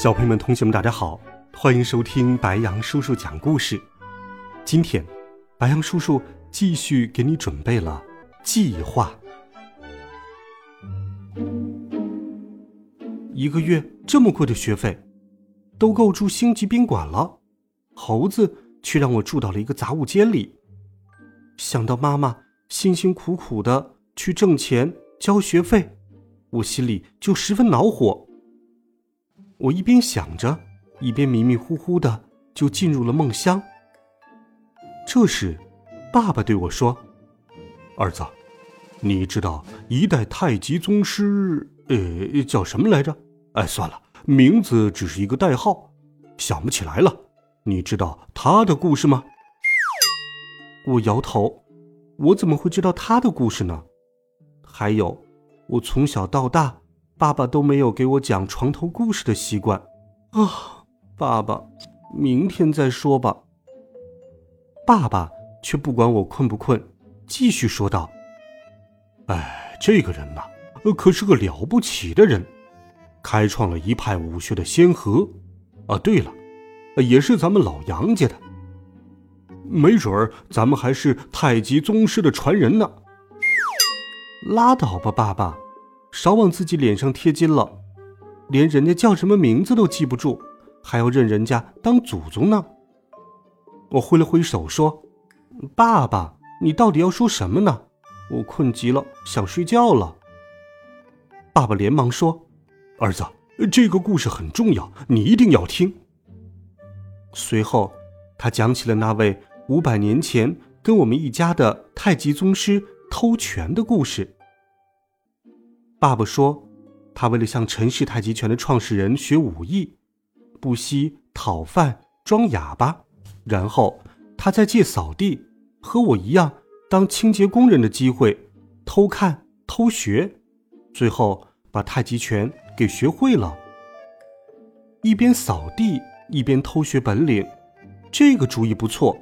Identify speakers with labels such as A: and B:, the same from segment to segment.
A: 小朋友们、同学们，大家好，欢迎收听白羊叔叔讲故事。今天，白羊叔叔继续给你准备了计划。一个月这么贵的学费，都够住星级宾馆了，猴子却让我住到了一个杂物间里。想到妈妈辛辛苦苦的去挣钱交学费，我心里就十分恼火。我一边想着，一边迷迷糊糊的就进入了梦乡。这时，爸爸对我说：“儿子，你知道一代太极宗师，呃，叫什么来着？哎，算了，名字只是一个代号，想不起来了。你知道他的故事吗？”我摇头，我怎么会知道他的故事呢？还有，我从小到大。爸爸都没有给我讲床头故事的习惯，啊，爸爸，明天再说吧。爸爸却不管我困不困，继续说道：“哎，这个人呐，可是个了不起的人，开创了一派武学的先河。啊，对了，也是咱们老杨家的，没准儿咱们还是太极宗师的传人呢。”拉倒吧，爸爸。少往自己脸上贴金了，连人家叫什么名字都记不住，还要认人家当祖宗呢。我挥了挥手说：“爸爸，你到底要说什么呢？我困极了，想睡觉了。”爸爸连忙说：“儿子，这个故事很重要，你一定要听。”随后，他讲起了那位五百年前跟我们一家的太极宗师偷拳的故事。爸爸说，他为了向陈氏太极拳的创始人学武艺，不惜讨饭装哑巴，然后他再借扫地和我一样当清洁工人的机会偷看偷学，最后把太极拳给学会了。一边扫地一边偷学本领，这个主意不错。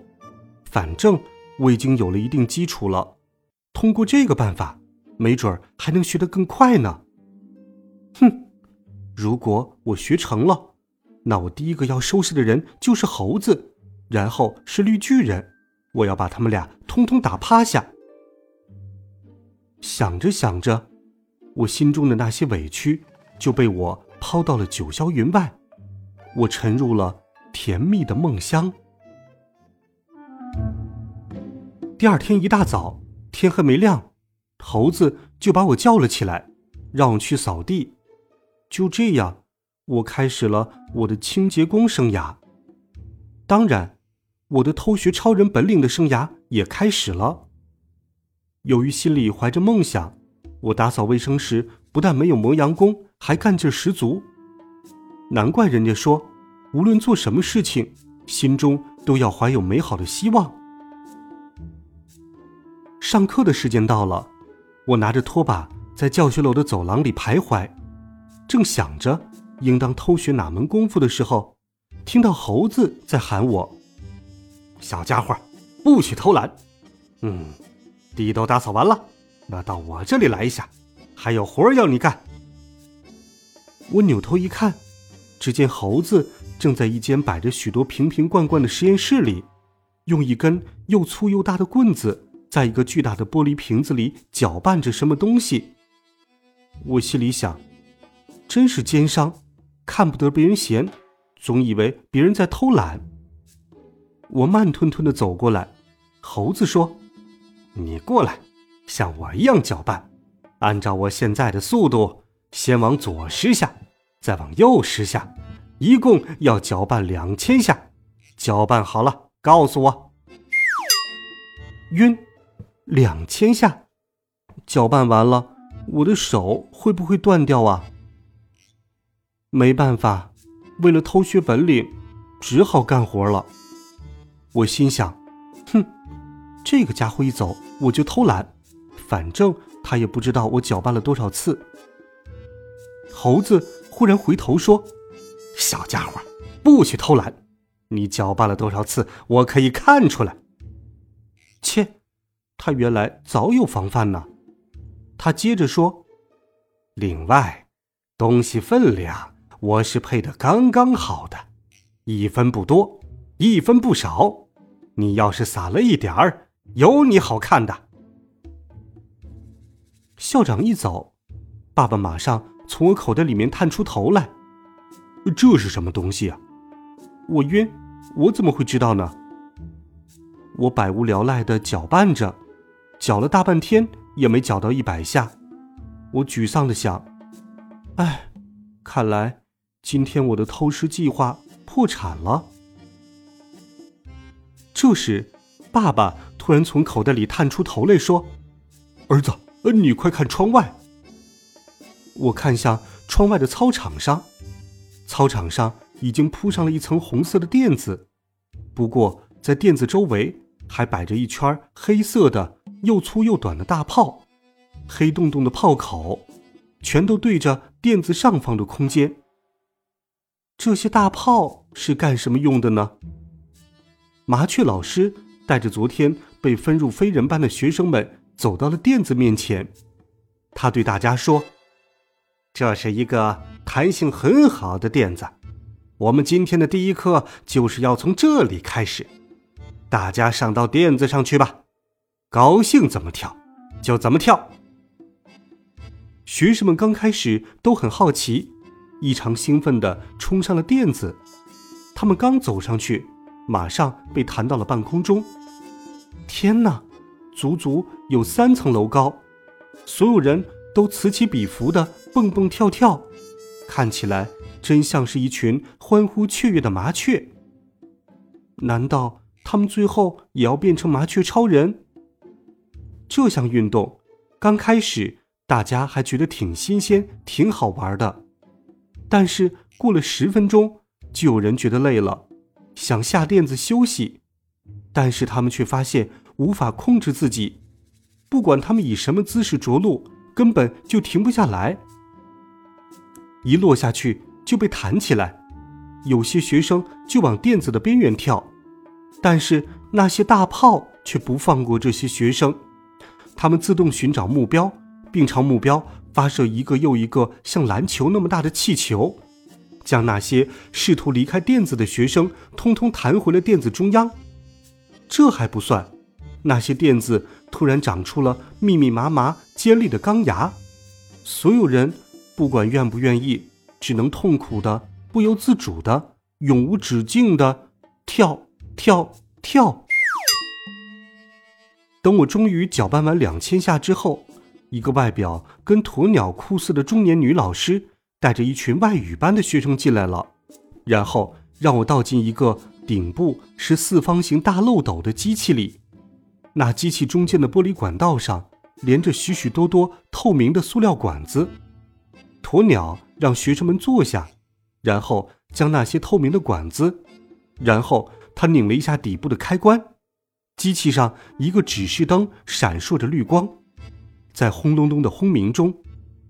A: 反正我已经有了一定基础了，通过这个办法。没准儿还能学得更快呢。哼，如果我学成了，那我第一个要收拾的人就是猴子，然后是绿巨人，我要把他们俩通通打趴下。想着想着，我心中的那些委屈就被我抛到了九霄云外，我沉入了甜蜜的梦乡。第二天一大早，天还没亮。猴子就把我叫了起来，让我去扫地。就这样，我开始了我的清洁工生涯。当然，我的偷学超人本领的生涯也开始了。由于心里怀着梦想，我打扫卫生时不但没有磨洋工，还干劲十足。难怪人家说，无论做什么事情，心中都要怀有美好的希望。上课的时间到了。我拿着拖把在教学楼的走廊里徘徊，正想着应当偷学哪门功夫的时候，听到猴子在喊我：“小家伙，不许偷懒！嗯，地都打扫完了，那到我这里来一下，还有活要你干。”我扭头一看，只见猴子正在一间摆着许多瓶瓶罐罐的实验室里，用一根又粗又大的棍子。在一个巨大的玻璃瓶子里搅拌着什么东西，我心里想，真是奸商，看不得别人闲，总以为别人在偷懒。我慢吞吞的走过来，猴子说：“你过来，像我一样搅拌，按照我现在的速度，先往左十下，再往右十下，一共要搅拌两千下。搅拌好了，告诉我。”晕。两千下，搅拌完了，我的手会不会断掉啊？没办法，为了偷学本领，只好干活了。我心想：哼，这个家伙一走，我就偷懒，反正他也不知道我搅拌了多少次。猴子忽然回头说：“小家伙，不许偷懒！你搅拌了多少次，我可以看出来。”切，他原来早有防范呢。他接着说：“另外，东西分量我是配的刚刚好的，一分不多，一分不少。你要是撒了一点儿，有你好看的。”校长一走，爸爸马上从我口袋里面探出头来：“这是什么东西啊？”我晕，我怎么会知道呢？我百无聊赖的搅拌着，搅了大半天。也没搅到一百下，我沮丧的想：“哎，看来今天我的偷师计划破产了。”这时，爸爸突然从口袋里探出头来说：“儿子，呃你快看窗外。”我看向窗外的操场上，操场上已经铺上了一层红色的垫子，不过在垫子周围还摆着一圈黑色的。又粗又短的大炮，黑洞洞的炮口，全都对着垫子上方的空间。这些大炮是干什么用的呢？麻雀老师带着昨天被分入非人班的学生们走到了垫子面前，他对大家说：“这是一个弹性很好的垫子，我们今天的第一课就是要从这里开始，大家上到垫子上去吧。”高兴怎么跳，就怎么跳。学生们刚开始都很好奇，异常兴奋地冲上了垫子。他们刚走上去，马上被弹到了半空中。天哪，足足有三层楼高！所有人都此起彼伏地蹦蹦跳跳，看起来真像是一群欢呼雀跃的麻雀。难道他们最后也要变成麻雀超人？这项运动刚开始，大家还觉得挺新鲜、挺好玩的。但是过了十分钟，就有人觉得累了，想下垫子休息。但是他们却发现无法控制自己，不管他们以什么姿势着陆，根本就停不下来。一落下去就被弹起来，有些学生就往垫子的边缘跳，但是那些大炮却不放过这些学生。他们自动寻找目标，并朝目标发射一个又一个像篮球那么大的气球，将那些试图离开垫子的学生通通弹回了垫子中央。这还不算，那些垫子突然长出了密密麻麻尖利的钢牙，所有人不管愿不愿意，只能痛苦的、不由自主的、永无止境的跳跳跳。等我终于搅拌完两千下之后，一个外表跟鸵鸟酷似的中年女老师带着一群外语班的学生进来了，然后让我倒进一个顶部是四方形大漏斗的机器里。那机器中间的玻璃管道上连着许许多多透明的塑料管子。鸵鸟让学生们坐下，然后将那些透明的管子，然后他拧了一下底部的开关。机器上一个指示灯闪烁着绿光，在轰隆隆的轰鸣中，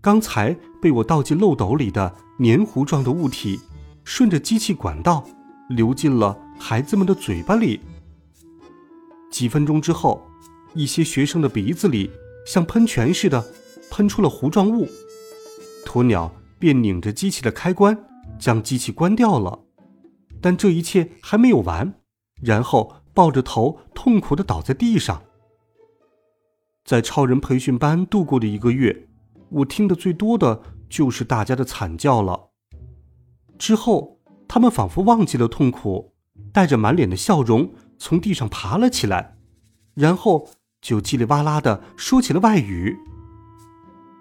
A: 刚才被我倒进漏斗里的黏糊状的物体，顺着机器管道流进了孩子们的嘴巴里。几分钟之后，一些学生的鼻子里像喷泉似的喷出了糊状物，鸵鸟便拧着机器的开关将机器关掉了。但这一切还没有完，然后。抱着头痛苦的倒在地上。在超人培训班度过的一个月，我听得最多的就是大家的惨叫了。之后，他们仿佛忘记了痛苦，带着满脸的笑容从地上爬了起来，然后就叽里哇啦的说起了外语。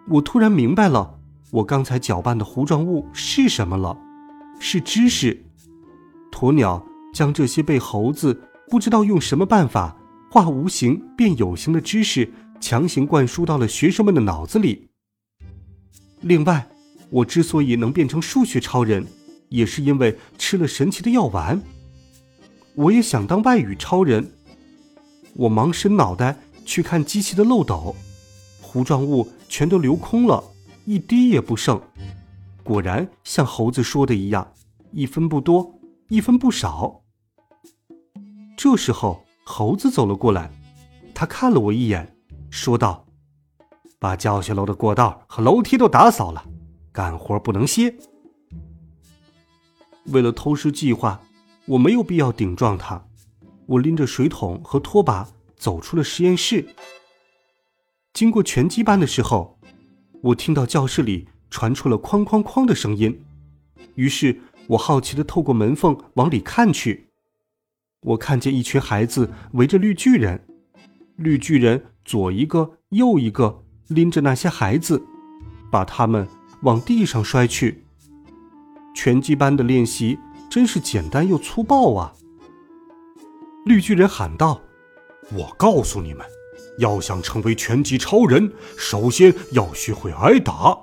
A: 我突然明白了，我刚才搅拌的糊状物是什么了，是知识。鸵鸟将这些被猴子。不知道用什么办法化无形变有形的知识强行灌输到了学生们的脑子里。另外，我之所以能变成数学超人，也是因为吃了神奇的药丸。我也想当外语超人。我忙伸脑袋去看机器的漏斗，糊状物全都流空了，一滴也不剩。果然像猴子说的一样，一分不多，一分不少。这时候，猴子走了过来，他看了我一眼，说道：“把教学楼的过道和楼梯都打扫了，干活不能歇。”为了偷师计划，我没有必要顶撞他。我拎着水桶和拖把走出了实验室。经过拳击班的时候，我听到教室里传出了哐哐哐的声音，于是我好奇的透过门缝往里看去。我看见一群孩子围着绿巨人，绿巨人左一个右一个拎着那些孩子，把他们往地上摔去。拳击班的练习真是简单又粗暴啊！绿巨人喊道：“我告诉你们，要想成为拳击超人，首先要学会挨打。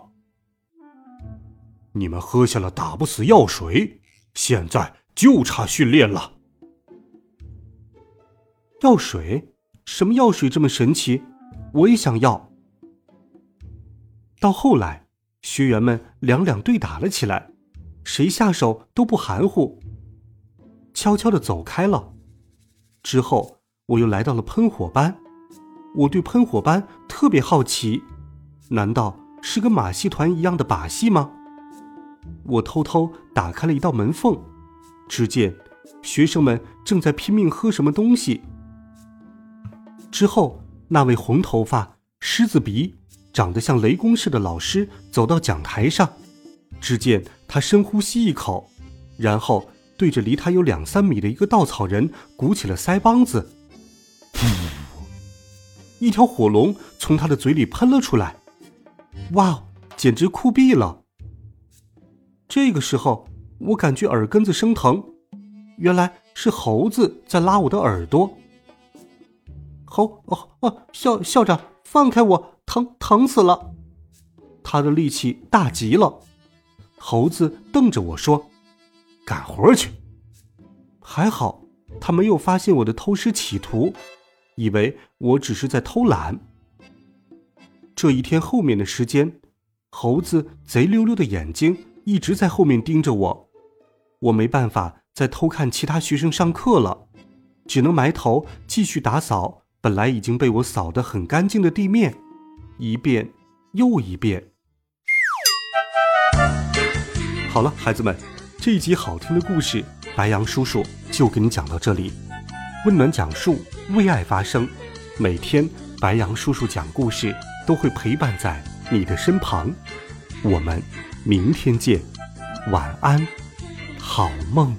A: 你们喝下了打不死药水，现在就差训练了。药水？什么药水这么神奇？我也想要。”到后来，学员们两两对打了起来。谁下手都不含糊，悄悄的走开了。之后，我又来到了喷火班。我对喷火班特别好奇，难道是跟马戏团一样的把戏吗？我偷偷打开了一道门缝，只见学生们正在拼命喝什么东西。之后，那位红头发、狮子鼻、长得像雷公似的老师走到讲台上。只见他深呼吸一口，然后对着离他有两三米的一个稻草人鼓起了腮帮子，噗！一条火龙从他的嘴里喷了出来。哇，简直酷毙了！这个时候，我感觉耳根子生疼，原来是猴子在拉我的耳朵。猴哦哦，校校长，放开我，疼疼死了！他的力气大极了。猴子瞪着我说：“干活去。”还好，他没有发现我的偷师企图，以为我只是在偷懒。这一天后面的时间，猴子贼溜溜的眼睛一直在后面盯着我，我没办法再偷看其他学生上课了，只能埋头继续打扫本来已经被我扫得很干净的地面，一遍又一遍。好了，孩子们，这一集好听的故事，白羊叔叔就给你讲到这里。温暖讲述，为爱发声。每天，白羊叔叔讲故事都会陪伴在你的身旁。我们明天见，晚安，好梦。